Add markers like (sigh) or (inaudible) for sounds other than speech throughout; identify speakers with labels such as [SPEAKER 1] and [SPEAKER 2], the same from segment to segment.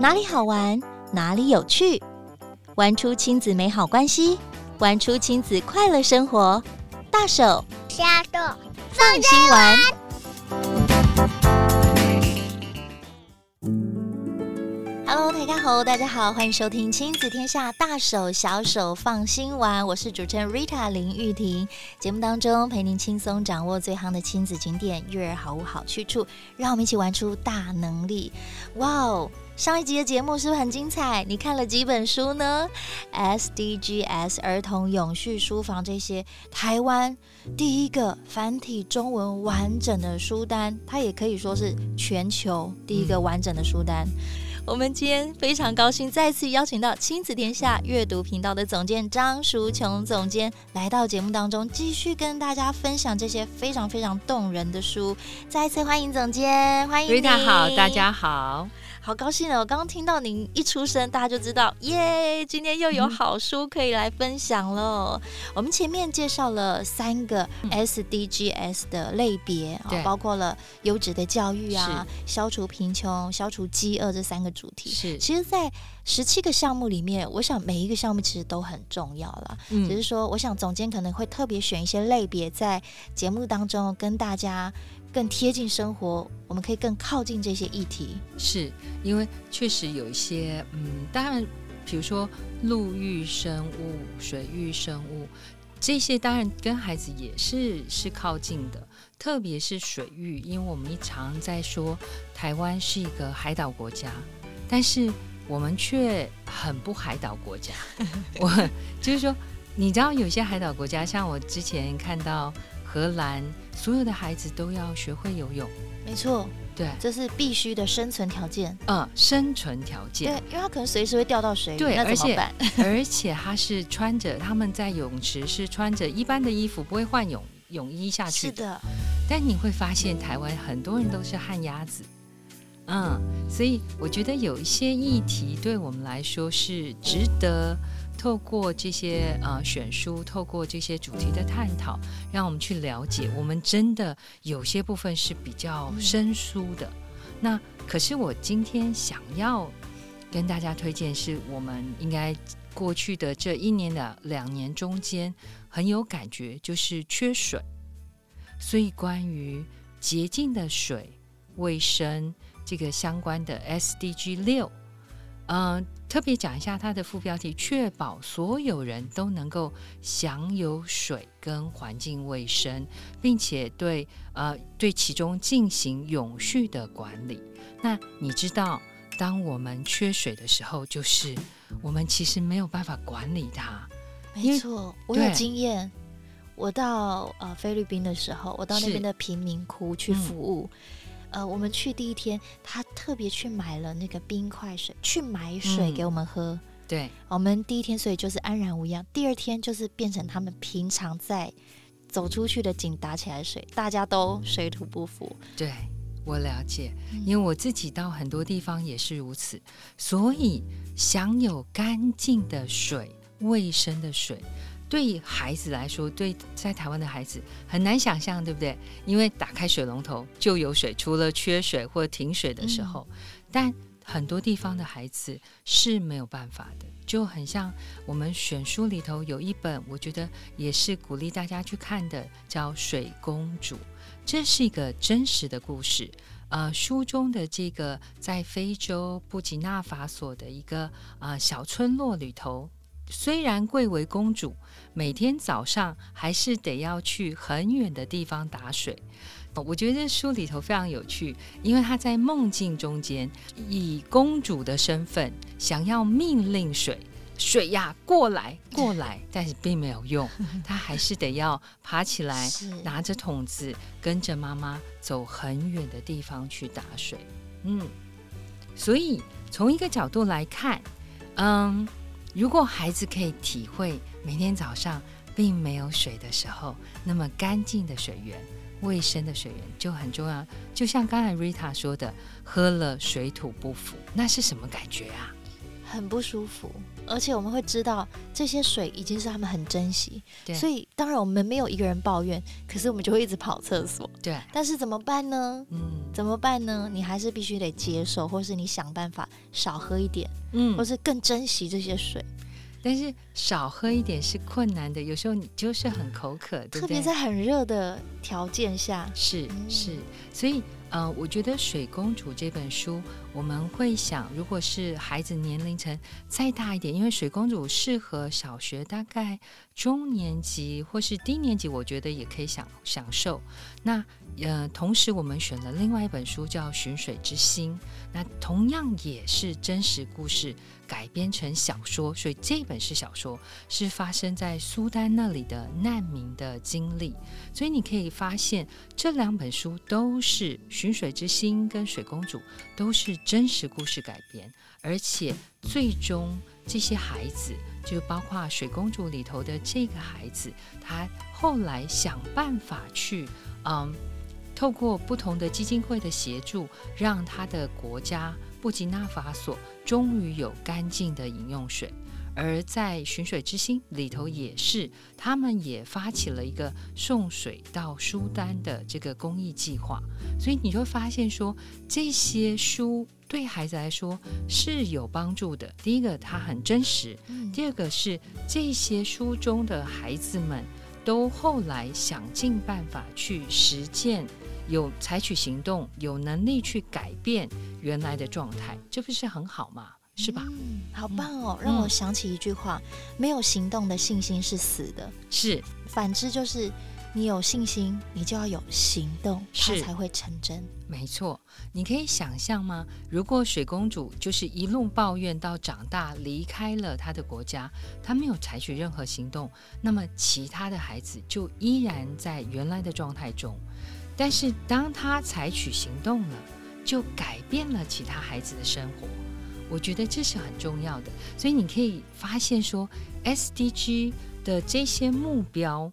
[SPEAKER 1] 哪里好玩，哪里有趣，玩出亲子美好关系，玩出亲子快乐生活。大手
[SPEAKER 2] 加豆
[SPEAKER 1] 放心玩。大家好，欢迎收听亲子天下大手小手放心玩。我是主持人 Rita 林玉婷。节目当中陪您轻松掌握最夯的亲子景点、育儿好物好去处，让我们一起玩出大能力。哇哦！上一集的节目是不是很精彩？你看了几本书呢？SDGs 儿童永续书房这些台湾第一个繁体中文完整的书单，它也可以说是全球第一个完整的书单。我们今天非常高兴再次邀请到亲子天下阅读频道的总监张淑琼总监来到节目当中，继续跟大家分享这些非常非常动人的书。再次欢迎总监，欢迎你。
[SPEAKER 3] 大家好，大家好。
[SPEAKER 1] 好高兴哦！我刚刚听到您一出声，大家就知道耶，今天又有好书可以来分享了。嗯、我们前面介绍了三个 SDGs 的类别啊，嗯、包括了优质的教育啊、消除贫穷、消除饥饿这三个主题。是，其实，在十七个项目里面，我想每一个项目其实都很重要了。嗯，只是说，我想总监可能会特别选一些类别，在节目当中跟大家。更贴近生活，我们可以更靠近这些议题。
[SPEAKER 3] 是因为确实有一些，嗯，当然，比如说陆域生物、水域生物这些，当然跟孩子也是是靠近的。特别是水域，因为我们一常在说台湾是一个海岛国家，但是我们却很不海岛国家。(laughs) 我就是说，你知道有些海岛国家，像我之前看到。荷兰所有的孩子都要学会游泳，
[SPEAKER 1] 没错，对，这是必须的生存条件。
[SPEAKER 3] 嗯，生存条件。
[SPEAKER 1] 对，因为他可能随时会掉到水里，
[SPEAKER 3] 对，
[SPEAKER 1] 那怎么办？(laughs) (laughs)
[SPEAKER 3] 而且而且他是穿着，他们在泳池是穿着一般的衣服，不会换泳泳衣下去的。是的。但你会发现，台湾很多人都是旱鸭子。嗯，所以我觉得有一些议题对我们来说是值得。透过这些呃选书，透过这些主题的探讨，让我们去了解，我们真的有些部分是比较生疏的。那可是我今天想要跟大家推荐，是我们应该过去的这一年的两年中间很有感觉，就是缺水。所以关于洁净的水、卫生这个相关的 SDG 六。嗯，特别讲一下它的副标题：确保所有人都能够享有水跟环境卫生，并且对呃对其中进行永续的管理。那你知道，当我们缺水的时候，就是我们其实没有办法管理它。
[SPEAKER 1] 没错，我有经验。我到呃菲律宾的时候，我到那边的贫民窟去服务。呃，我们去第一天，他特别去买了那个冰块水，去买水给我们喝。嗯、
[SPEAKER 3] 对，
[SPEAKER 1] 我们第一天所以就是安然无恙。第二天就是变成他们平常在走出去的井打起来的水，大家都水土不服。
[SPEAKER 3] 对，我了解，因为我自己到很多地方也是如此，所以享有干净的水、卫生的水。对孩子来说，对在台湾的孩子很难想象，对不对？因为打开水龙头就有水，除了缺水或停水的时候，嗯、但很多地方的孩子是没有办法的，就很像我们选书里头有一本，我觉得也是鼓励大家去看的，叫《水公主》，这是一个真实的故事。呃，书中的这个在非洲布吉纳法索的一个呃小村落里头。虽然贵为公主，每天早上还是得要去很远的地方打水。我觉得这书里头非常有趣，因为她在梦境中间以公主的身份想要命令水，水呀过来过来，(laughs) 但是并没有用，(laughs) 她还是得要爬起来，拿着桶子跟着妈妈走很远的地方去打水。嗯，所以从一个角度来看，嗯。如果孩子可以体会每天早上并没有水的时候，那么干净的水源、卫生的水源就很重要。就像刚才 Rita 说的，喝了水土不服，那是什么感觉啊？
[SPEAKER 1] 很不舒服，而且我们会知道这些水已经是他们很珍惜，
[SPEAKER 3] 对，
[SPEAKER 1] 所以当然我们没有一个人抱怨，可是我们就会一直跑厕所，
[SPEAKER 3] 对。
[SPEAKER 1] 但是怎么办呢？
[SPEAKER 3] 嗯，
[SPEAKER 1] 怎么办呢？你还是必须得接受，或是你想办法少喝一点，
[SPEAKER 3] 嗯，
[SPEAKER 1] 或是更珍惜这些水。
[SPEAKER 3] 但是少喝一点是困难的，有时候你就是很口渴，对不对？
[SPEAKER 1] 特别在很热的条件下，
[SPEAKER 3] 是是，所以。呃，我觉得《水公主》这本书，我们会想，如果是孩子年龄层再大一点，因为《水公主》适合小学大概中年级或是低年级，我觉得也可以享享受。那呃，同时我们选了另外一本书叫《寻水之心》，那同样也是真实故事改编成小说，所以这本是小说，是发生在苏丹那里的难民的经历。所以你可以发现，这两本书都是《寻水之心》跟《水公主》都是真实故事改编，而且最终这些孩子，就包括《水公主》里头的这个孩子，他后来想办法去，嗯。透过不同的基金会的协助，让他的国家布吉纳法索终于有干净的饮用水。而在寻水之心里头，也是他们也发起了一个送水到书单的这个公益计划。所以你就会发现说，这些书对孩子来说是有帮助的。第一个，它很真实；第二个是这些书中的孩子们都后来想尽办法去实践。有采取行动，有能力去改变原来的状态，这不是很好吗？是吧？
[SPEAKER 1] 嗯，好棒哦！让我想起一句话：嗯，没有行动的信心是死的。
[SPEAKER 3] 是，
[SPEAKER 1] 反之就是你有信心，你就要有行动，它才会成真。
[SPEAKER 3] 没错，你可以想象吗？如果水公主就是一路抱怨到长大，离开了她的国家，她没有采取任何行动，那么其他的孩子就依然在原来的状态中。但是当他采取行动了，就改变了其他孩子的生活。我觉得这是很重要的。所以你可以发现说，SDG 的这些目标，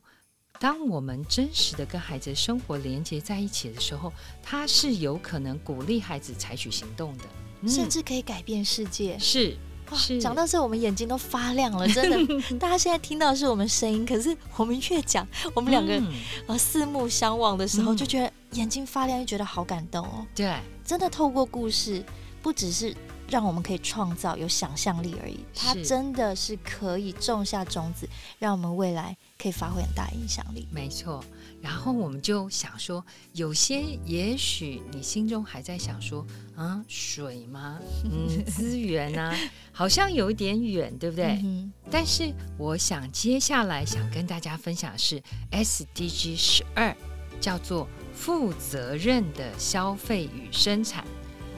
[SPEAKER 3] 当我们真实的跟孩子生活连接在一起的时候，它是有可能鼓励孩子采取行动的，
[SPEAKER 1] 嗯、甚至可以改变世界。
[SPEAKER 3] 是。
[SPEAKER 1] 哇，讲到这，我们眼睛都发亮了，真的。(laughs) 大家现在听到的是我们声音，可是我们越讲，我们两个、嗯、呃四目相望的时候，就觉得眼睛发亮，又觉得好感动哦。
[SPEAKER 3] 对，
[SPEAKER 1] 真的透过故事，不只是让我们可以创造有想象力而已，它真的是可以种下种子，让我们未来可以发挥很大影响力。
[SPEAKER 3] 没错。然后我们就想说，有些也许你心中还在想说，啊，水吗？(laughs) 嗯，资源啊，好像有一点远，对不对？嗯、但是我想接下来想跟大家分享的是 SDG 十二，叫做负责任的消费与生产。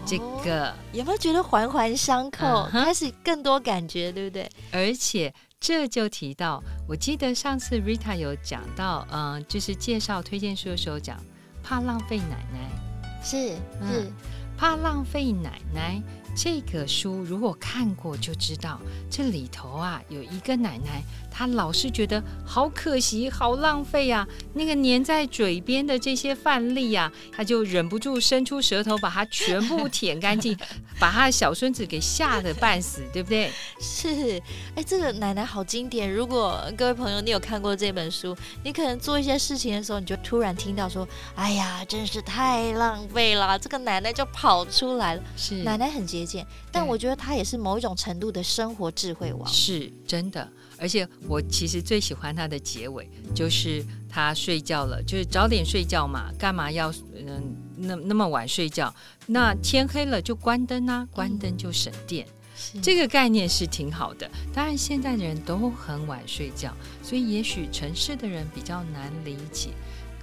[SPEAKER 3] 这个、哦、
[SPEAKER 1] 有没有觉得环环相扣，嗯、开始更多感觉，对不对？
[SPEAKER 3] 而且。这就提到，我记得上次 Rita 有讲到，嗯、呃，就是介绍推荐书的时候讲，怕浪费奶奶，
[SPEAKER 1] 是是、嗯，
[SPEAKER 3] 怕浪费奶奶。这个书如果看过就知道，这里头啊有一个奶奶。她老是觉得好可惜，好浪费啊！那个粘在嘴边的这些饭粒啊，她就忍不住伸出舌头，把它全部舔干净，(laughs) 把他的小孙子给吓得半死，对不对？
[SPEAKER 1] 是，哎，这个奶奶好经典。如果各位朋友你有看过这本书，你可能做一些事情的时候，你就突然听到说：“哎呀，真是太浪费了！”这个奶奶就跑出来了。是，奶奶很节俭，但我觉得她也是某一种程度的生活智慧王。
[SPEAKER 3] 是真的。而且我其实最喜欢她的结尾，就是她睡觉了，就是早点睡觉嘛，干嘛要嗯那那么晚睡觉？那天黑了就关灯啊，关灯就省电。嗯，这个概念是挺好的。当然现在的人都很晚睡觉，所以也许城市的人比较难理解。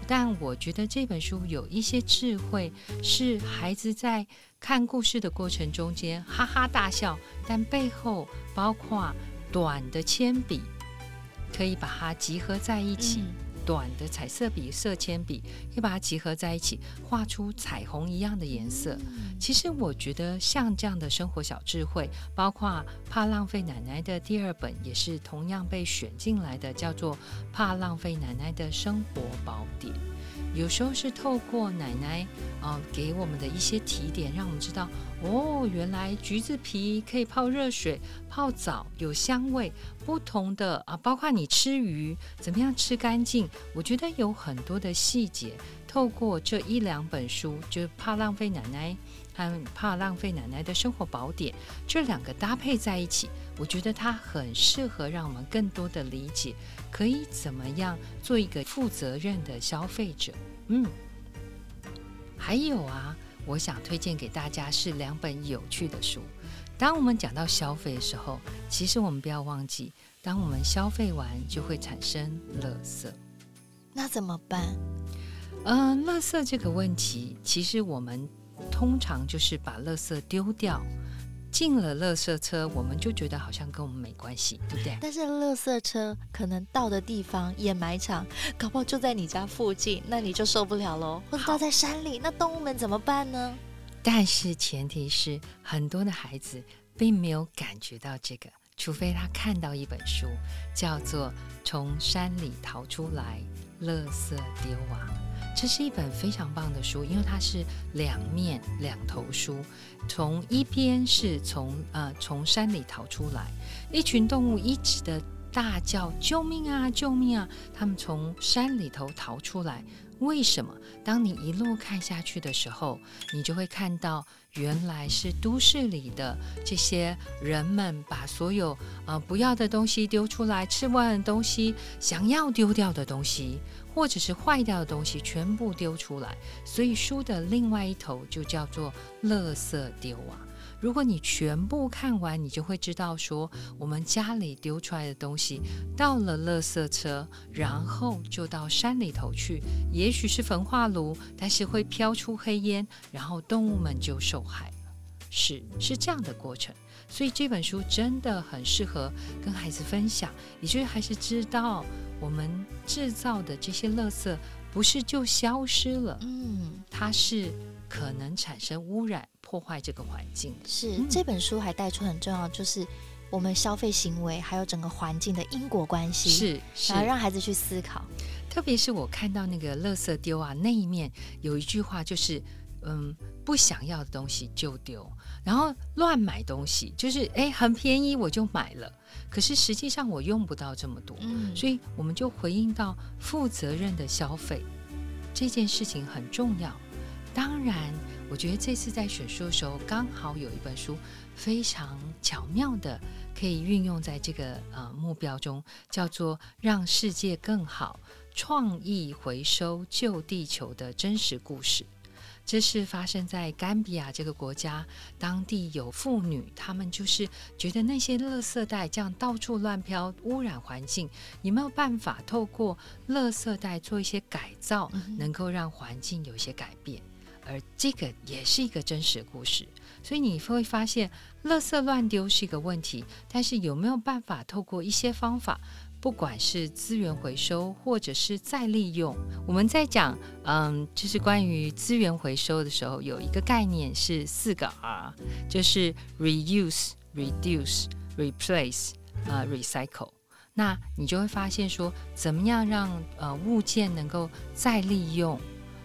[SPEAKER 3] 但我觉得这本书有一些智慧，是孩子在看故事的过程中间哈哈大笑，但背后包括。短的铅笔可以把它集合在一起，短的彩色笔、色铅笔可以把它集合在一起，画出彩虹一样的颜色。嗯、其实我觉得像这样的生活小智慧，包括怕浪费奶奶的第二本也是同样被选进来的，叫做《怕浪费奶奶的生活宝典》。有时候是透过奶奶啊、呃、给我们的一些提点，让我们知道哦，原来橘子皮可以泡热水泡澡有香味，不同的啊，包括你吃鱼怎么样吃干净，我觉得有很多的细节，透过这一两本书，就怕浪费奶奶。和怕浪费奶奶的生活宝典，这两个搭配在一起，我觉得它很适合让我们更多的理解，可以怎么样做一个负责任的消费者。嗯，还有啊，我想推荐给大家是两本有趣的书。当我们讲到消费的时候，其实我们不要忘记，当我们消费完就会产生垃圾，
[SPEAKER 1] 那怎么办？
[SPEAKER 3] 嗯、呃，垃圾这个问题，其实我们。通常就是把垃圾丢掉，进了垃圾车，我们就觉得好像跟我们没关系，对不对？
[SPEAKER 1] 但是垃圾车可能到的地方，掩埋场，搞不好就在你家附近，那你就受不了喽。或者到在山里，那动物们怎么办呢？
[SPEAKER 3] 但是前提是，很多的孩子并没有感觉到这个，除非他看到一本书，叫做《从山里逃出来，垃圾丢啊》。这是一本非常棒的书，因为它是两面两头书。从一边是从呃从山里逃出来，一群动物一直的大叫救命啊救命啊！他们从山里头逃出来，为什么？当你一路看下去的时候，你就会看到原来是都市里的这些人们把所有呃不要的东西丢出来，吃不完的东西，想要丢掉的东西。或者是坏掉的东西全部丢出来，所以书的另外一头就叫做“垃圾丢啊”。如果你全部看完，你就会知道说，我们家里丢出来的东西到了垃圾车，然后就到山里头去，也许是焚化炉，但是会飘出黑烟，然后动物们就受害了。是是这样的过程，所以这本书真的很适合跟孩子分享，也就是孩子知道。我们制造的这些垃圾不是就消失了，嗯，它是可能产生污染、破坏这个环境。
[SPEAKER 1] 是、嗯、这本书还带出很重要，就是我们消费行为还有整个环境的因果关系，
[SPEAKER 3] 是，是
[SPEAKER 1] 然后让孩子去思考。
[SPEAKER 3] 特别是我看到那个垃圾丢啊那一面有一句话，就是嗯，不想要的东西就丢，然后乱买东西，就是哎很便宜我就买了。可是实际上我用不到这么多，嗯，所以我们就回应到负责任的消费这件事情很重要。当然，我觉得这次在选书的时候，刚好有一本书非常巧妙的可以运用在这个呃目标中，叫做《让世界更好：创意回收救地球的真实故事》。这是发生在甘比亚这个国家，当地有妇女，她们就是觉得那些垃圾袋这样到处乱飘，污染环境，有没有办法透过垃圾袋做一些改造，能够让环境有一些改变？而这个也是一个真实的故事，所以你会发现，垃圾乱丢是一个问题，但是有没有办法透过一些方法？不管是资源回收或者是再利用，我们在讲，嗯，就是关于资源回收的时候，有一个概念是四个 R，就是 reuse、reduce、replace，呃，recycle。那你就会发现说，怎么样让呃物件能够再利用，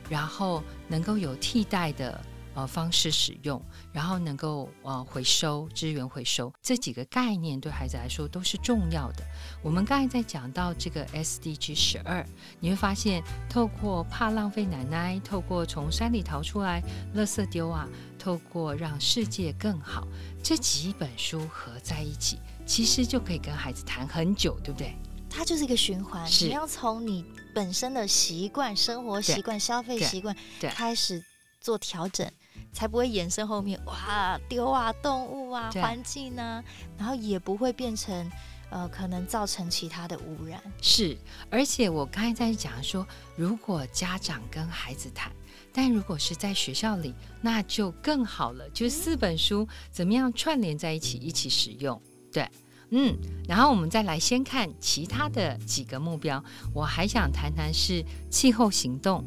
[SPEAKER 3] 然后能够有替代的。呃，方式使用，然后能够呃回收资源回收这几个概念对孩子来说都是重要的。我们刚才在讲到这个 SDG 十二，你会发现透过怕浪费奶奶，透过从山里逃出来，垃圾丢啊，透过让世界更好，这几本书合在一起，其实就可以跟孩子谈很久，对不对？
[SPEAKER 1] 它就是一个循环，是你要从你本身的习惯、生活习惯、消费习惯开始做调整。才不会延伸后面哇丢啊动物啊环境呢，然后也不会变成呃可能造成其他的污染。
[SPEAKER 3] 是，而且我刚才在讲说，如果家长跟孩子谈，但如果是在学校里，那就更好了。就四本书怎么样串联在一起一起使用？对，嗯，然后我们再来先看其他的几个目标。我还想谈谈是气候行动。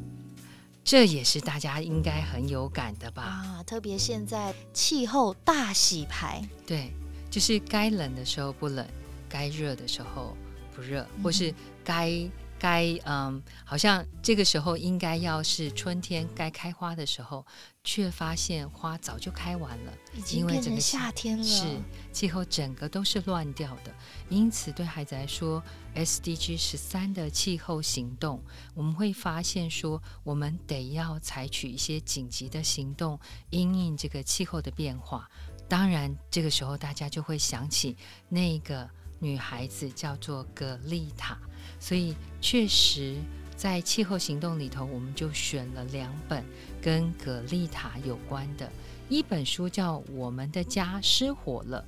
[SPEAKER 3] 这也是大家应该很有感的吧？
[SPEAKER 1] 啊，特别现在气候大洗牌，
[SPEAKER 3] 对，就是该冷的时候不冷，该热的时候不热，或是该该嗯，好像这个时候应该要是春天该开花的时候，却发现花早就开完了，
[SPEAKER 1] 因为整个夏天了。
[SPEAKER 3] 是气候整个都是乱掉的，因此对孩子来说，SDG 十三的气候行动，我们会发现说，我们得要采取一些紧急的行动，因应这个气候的变化。当然，这个时候大家就会想起那个女孩子叫做格丽塔。所以，确实，在气候行动里头，我们就选了两本跟葛丽塔有关的。一本书叫《我们的家失火了》，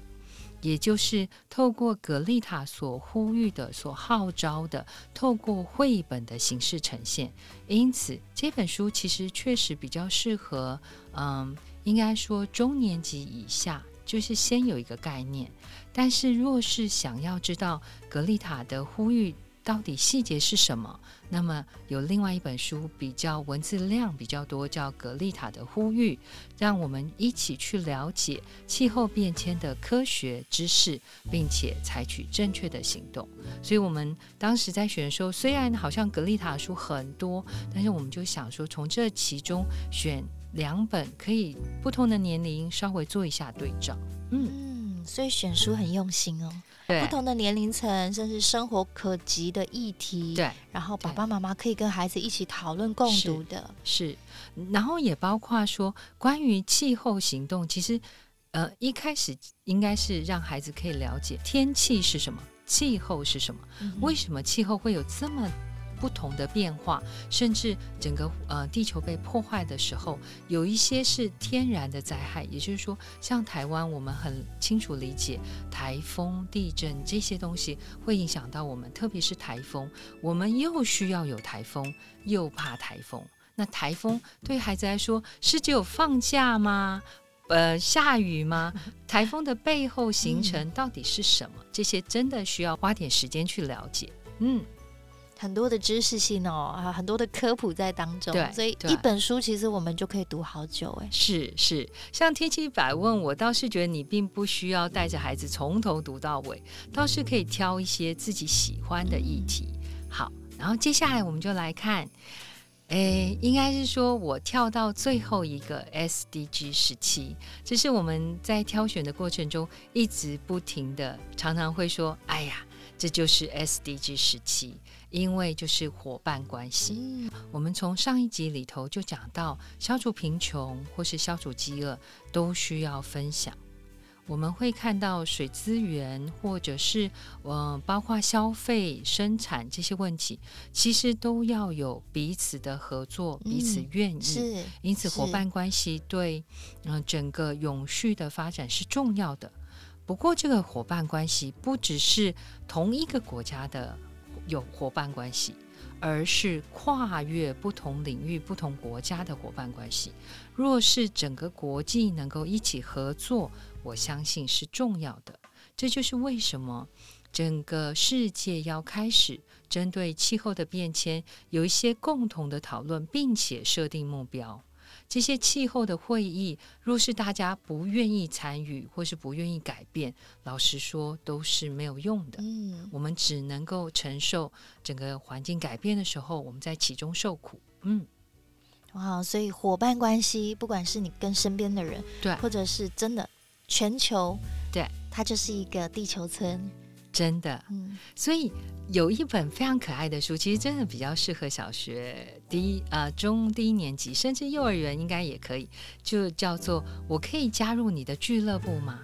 [SPEAKER 3] 也就是透过葛丽塔所呼吁的、所号召的，透过绘本的形式呈现。因此，这本书其实确实比较适合，嗯，应该说中年级以下，就是先有一个概念。但是，若是想要知道葛丽塔的呼吁，到底细节是什么？那么有另外一本书比较文字量比较多，叫《格丽塔的呼吁》，让我们一起去了解气候变迁的科学知识，并且采取正确的行动。所以，我们当时在选的时候，虽然好像格丽塔的书很多，但是我们就想说，从这其中选两本，可以不同的年龄稍微做一下对照。
[SPEAKER 1] 嗯，所以选书很用心哦。对。不同的年龄层，甚至生活可及的议题，
[SPEAKER 3] 对，
[SPEAKER 1] 然后爸爸妈妈可以跟孩子一起讨论共读的。
[SPEAKER 3] 是，是，然后也包括说关于气候行动，其实呃一开始应该是让孩子可以了解天气是什么，气候是什么，嗯、为什么气候会有这么。不同的变化，甚至整个呃地球被破坏的时候，有一些是天然的灾害，也就是说，像台湾，我们很清楚理解台风、地震这些东西会影响到我们，特别是台风，我们又需要有台风，又怕台风。那台风对孩子来说是只有放假吗？(laughs) 呃，下雨吗？台风的背后形成到底是什么？嗯、这些真的需要花点时间去了解。嗯。
[SPEAKER 1] 很多的知识性哦，啊，很多的科普在当中，
[SPEAKER 3] 对，
[SPEAKER 1] 所以一本书其实我们就可以读好久哎。
[SPEAKER 3] 是是，像天气百问，我倒是觉得你并不需要带着孩子从头读到尾，倒是可以挑一些自己喜欢的议题。好，然后接下来我们就来看，哎，应该是说我跳到最后一个 SDG 十七，这是我们在挑选的过程中一直不停的，常常会说，哎呀，这就是 SDG 十七。因为就是伙伴关系，嗯、我们从上一集里头就讲到，消除贫穷或是消除饥饿都需要分享。我们会看到水资源或者是呃，包括消费、生产这些问题，其实都要有彼此的合作，彼此愿意。因此伙伴关系对嗯、呃、整个永续的发展是重要的。不过，这个伙伴关系不只是同一个国家的。有伙伴关系，而是跨越不同领域、不同国家的伙伴关系。若是整个国际能够一起合作，我相信是重要的。这就是为什么整个世界要开始针对气候的变迁有一些共同的讨论，并且设定目标。这些气候的会议，若是大家不愿意参与，或是不愿意改变，老实说都是没有用的。嗯，我们只能够承受整个环境改变的时候，我们在其中受苦。嗯，
[SPEAKER 1] 哇，所以伙伴关系，不管是你跟身边的人，
[SPEAKER 3] 对，
[SPEAKER 1] 或者是真的全球，
[SPEAKER 3] 对，
[SPEAKER 1] 它就是一个地球村。
[SPEAKER 3] 真的，嗯，所以有一本非常可爱的书，其实真的比较适合小学低呃中低年级，甚至幼儿园应该也可以，就叫做“我可以加入你的俱乐部吗？”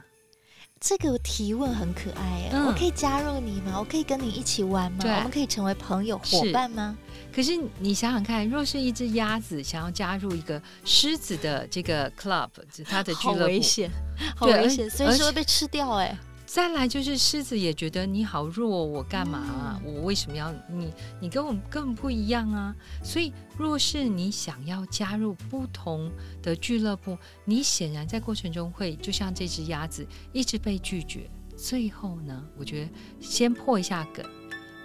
[SPEAKER 1] 这个提问很可爱，嗯，我可以加入你吗？我可以跟你一起玩吗？对我们可以成为朋友伙伴吗？
[SPEAKER 3] 可是你想想看，若是一只鸭子想要加入一个狮子的这个 club，它的俱乐部，好危
[SPEAKER 1] 险，好危险，随时会被吃掉哎。
[SPEAKER 3] 再来就是狮子也觉得你好弱，我干嘛啊？嗯、我为什么要你？你跟我们根本不一样啊！所以，若是你想要加入不同的俱乐部，你显然在过程中会就像这只鸭子一直被拒绝。最后呢，我觉得先破一下梗：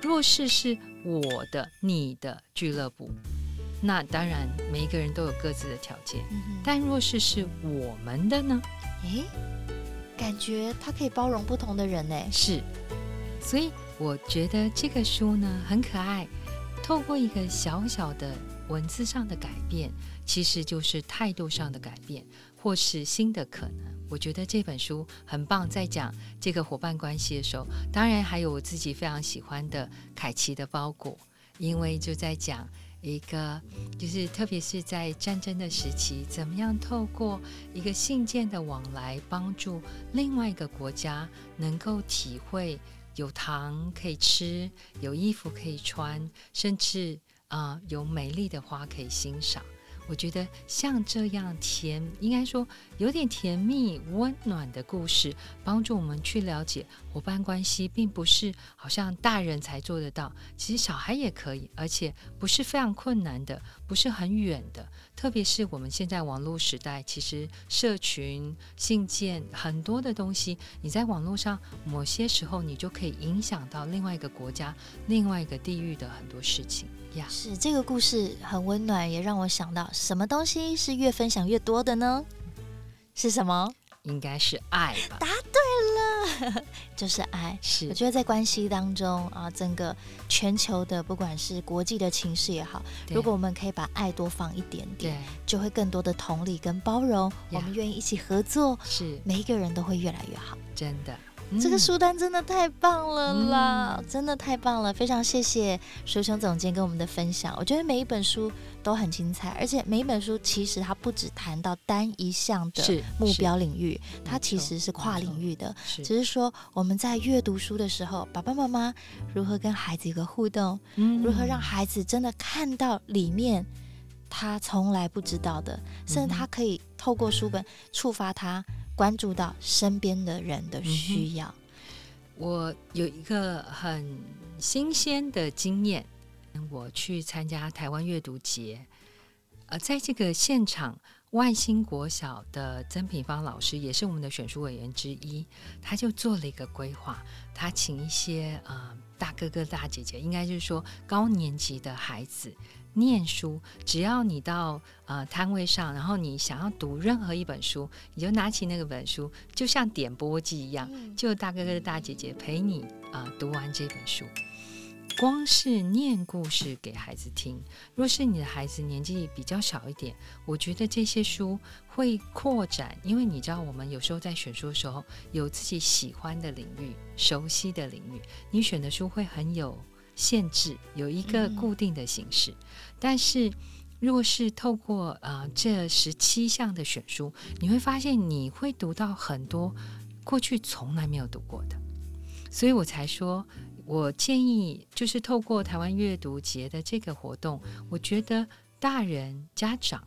[SPEAKER 3] 若是是我的、你的俱乐部，那当然每一个人都有各自的条件。嗯、但若是是我们的呢？诶
[SPEAKER 1] 感觉它可以包容不同的人呢，
[SPEAKER 3] 是，所以我觉得这个书呢很可爱，透过一个小小的文字上的改变，其实就是态度上的改变，或是新的可能。我觉得这本书很棒，在讲这个伙伴关系的时候，当然还有我自己非常喜欢的凯奇的包裹，因为就在讲一个，就是特别是在战争的时期，怎么样透过一个信件的往来，帮助另外一个国家能够体会。有糖可以吃，有衣服可以穿，甚至啊、有美丽的花可以欣赏。我觉得像这样甜，应该说有点甜蜜、温暖的故事，帮助我们去了解伙伴关系，并不是好像大人才做得到，其实小孩也可以，而且不是非常困难的，不是很远的。特别是我们现在网络时代，其实社群、信件很多的东西，你在网络上某些时候，你就可以影响到另外一个国家、另外一个地域的很多事情。Yeah.
[SPEAKER 1] 是这个故事很温暖，也让我想到什么东西是越分享越多的呢？是什么？
[SPEAKER 3] 应该是爱吧。
[SPEAKER 1] 答对了，(laughs) 就是爱。
[SPEAKER 3] 是，
[SPEAKER 1] 我觉得在关系当中啊，整个全球的不管是国际的情势也好，如果我们可以把爱多放一点点，就会更多的同理跟包容。Yeah. 我们愿意一起合作，
[SPEAKER 3] 是
[SPEAKER 1] 每一个人都会越来越好。
[SPEAKER 3] 真的。
[SPEAKER 1] 这个书单真的太棒了啦，嗯、真的太棒了！非常谢谢书生总监跟我们的分享。我觉得每一本书都很精彩，而且每一本书其实它不只谈到单一项的目标领域，它其实是跨领域的。只是说我们在阅读书的时候，爸爸妈妈如何跟孩子有个互动，
[SPEAKER 3] 嗯、
[SPEAKER 1] 如何让孩子真的看到里面他从来不知道的，甚至他可以透过书本触发他。关注到身边的人的需要。嗯，
[SPEAKER 3] 我有一个很新鲜的经验，我去参加台湾阅读节，呃，在这个现场，万兴国小的曾品芳老师也是我们的选书委员之一，他就做了一个规划，他请一些呃大哥哥大姐姐，应该就是说高年级的孩子。念书，只要你到呃摊位上，然后你想要读任何一本书，你就拿起那个本书，就像点播机一样，就大哥哥大姐姐陪你啊、呃、读完这本书。光是念故事给孩子听，若是你的孩子年纪比较小一点，我觉得这些书会扩展，因为你知道我们有时候在选书的时候，有自己喜欢的领域、熟悉的领域，你选的书会很有。限制有一个固定的形式，嗯、但是若是透过呃这十七项的选书，你会发现你会读到很多过去从来没有读过的，所以我才说，我建议就是透过台湾阅读节的这个活动，我觉得大人家长。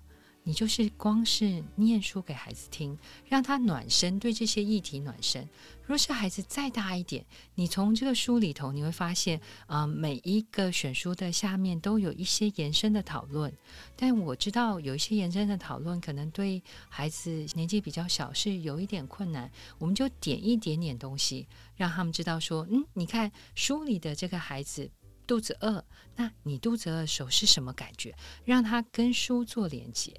[SPEAKER 3] 你就是光是念书给孩子听，让他暖身，对这些议题暖身。若是孩子再大一点，你从这个书里头你会发现，啊、每一个选书的下面都有一些延伸的讨论。但我知道有一些延伸的讨论可能对孩子年纪比较小是有一点困难，我们就点一点点东西，让他们知道说，嗯，你看书里的这个孩子肚子饿，那你肚子饿的时候是什么感觉？让他跟书做连接。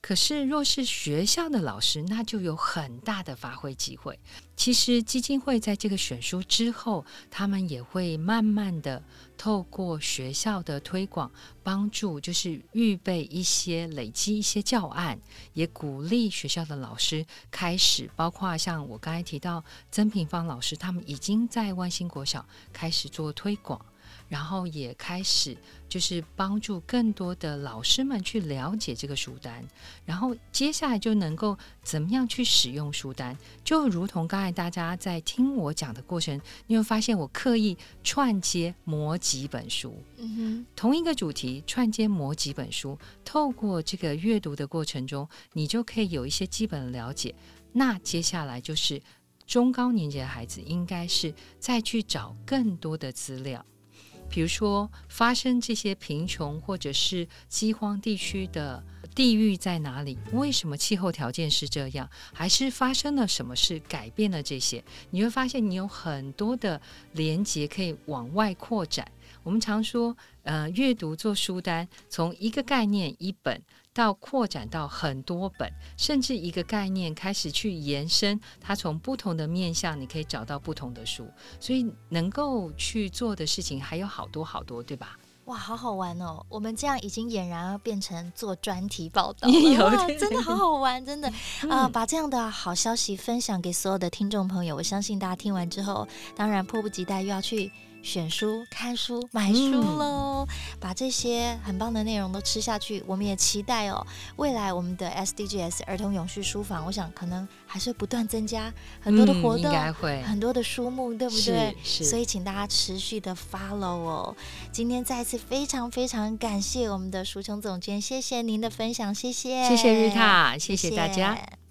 [SPEAKER 3] 可是，若是学校的老师，那就有很大的发挥机会。其实，基金会在这个选书之后，他们也会慢慢的透过学校的推广，帮助就是预备一些、累积一些教案，也鼓励学校的老师开始，包括像我刚才提到曾平芳老师，他们已经在万兴国小开始做推广。然后也开始就是帮助更多的老师们去了解这个书单，然后接下来就能够怎么样去使用书单，就如同刚才大家在听我讲的过程，你会发现我刻意串接某几本书，
[SPEAKER 1] 嗯哼，
[SPEAKER 3] 同一个主题串接某几本书，透过这个阅读的过程中，你就可以有一些基本的了解。那接下来就是中高年级的孩子，应该是再去找更多的资料。比如说，发生这些贫穷或者是饥荒地区的地域在哪里？为什么气候条件是这样？还是发生了什么事改变了这些？你会发现，你有很多的连接可以往外扩展。我们常说，呃，阅读做书单，从一个概念一本。到扩展到很多本，甚至一个概念开始去延伸，它从不同的面向，你可以找到不同的书，所以能够去做的事情还有好多好多，对吧？
[SPEAKER 1] 哇，好好玩哦！我们这样已经俨然要变成做专题报道了，哇，真的好好玩，真的啊、嗯呃！把这样的好消息分享给所有的听众朋友，我相信大家听完之后，当然迫不及待又要去。选书、看书、买书喽、嗯！把这些很棒的内容都吃下去。我们也期待哦，未来我们的 SDGs 儿童永续书房，我想可能还是会不断增加很多的活动，嗯、很多的书目，对不对？所以请大家持续的 follow 哦。今天再次非常非常感谢我们的淑琼总监，谢谢您的分享，谢谢，
[SPEAKER 3] 谢谢日塔，谢谢大家。谢谢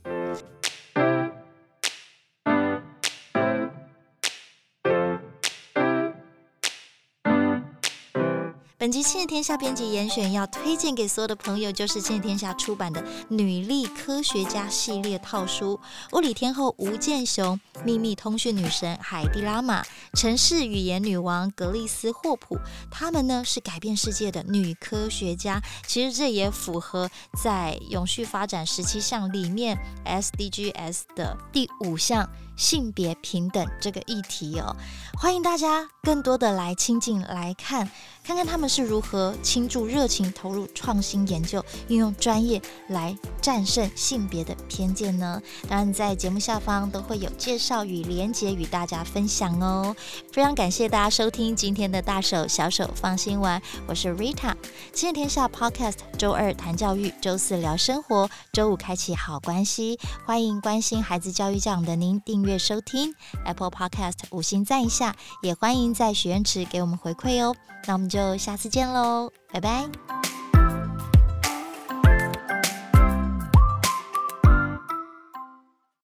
[SPEAKER 1] 本集《亲子天下》编辑严选要推荐给所有的朋友，就是《亲子天下》出版的《女力科学家》系列套书，物理天后吴健雄、秘密通讯女神海蒂拉玛、城市语言女王格丽斯霍普，她们呢是改变世界的女科学家。其实这也符合在永续发展十七项里面 SDGs 的第五项。性别平等这个议题哦，欢迎大家更多的来亲近来看，看看他们是如何倾注热情投入创新研究，运用专业来战胜性别的偏见呢？当然，在节目下方都会有介绍与连结与大家分享哦。非常感谢大家收听今天的大手小手放心玩，我是 Rita，亲子天下 Podcast，周二谈教育，周四聊生活，周五开启好关系，欢迎关心孩子教育教养的您订。月收听 Apple Podcast 五星赞一下，也欢迎在许愿池给我们回馈哦。那我们就下次见喽，拜拜。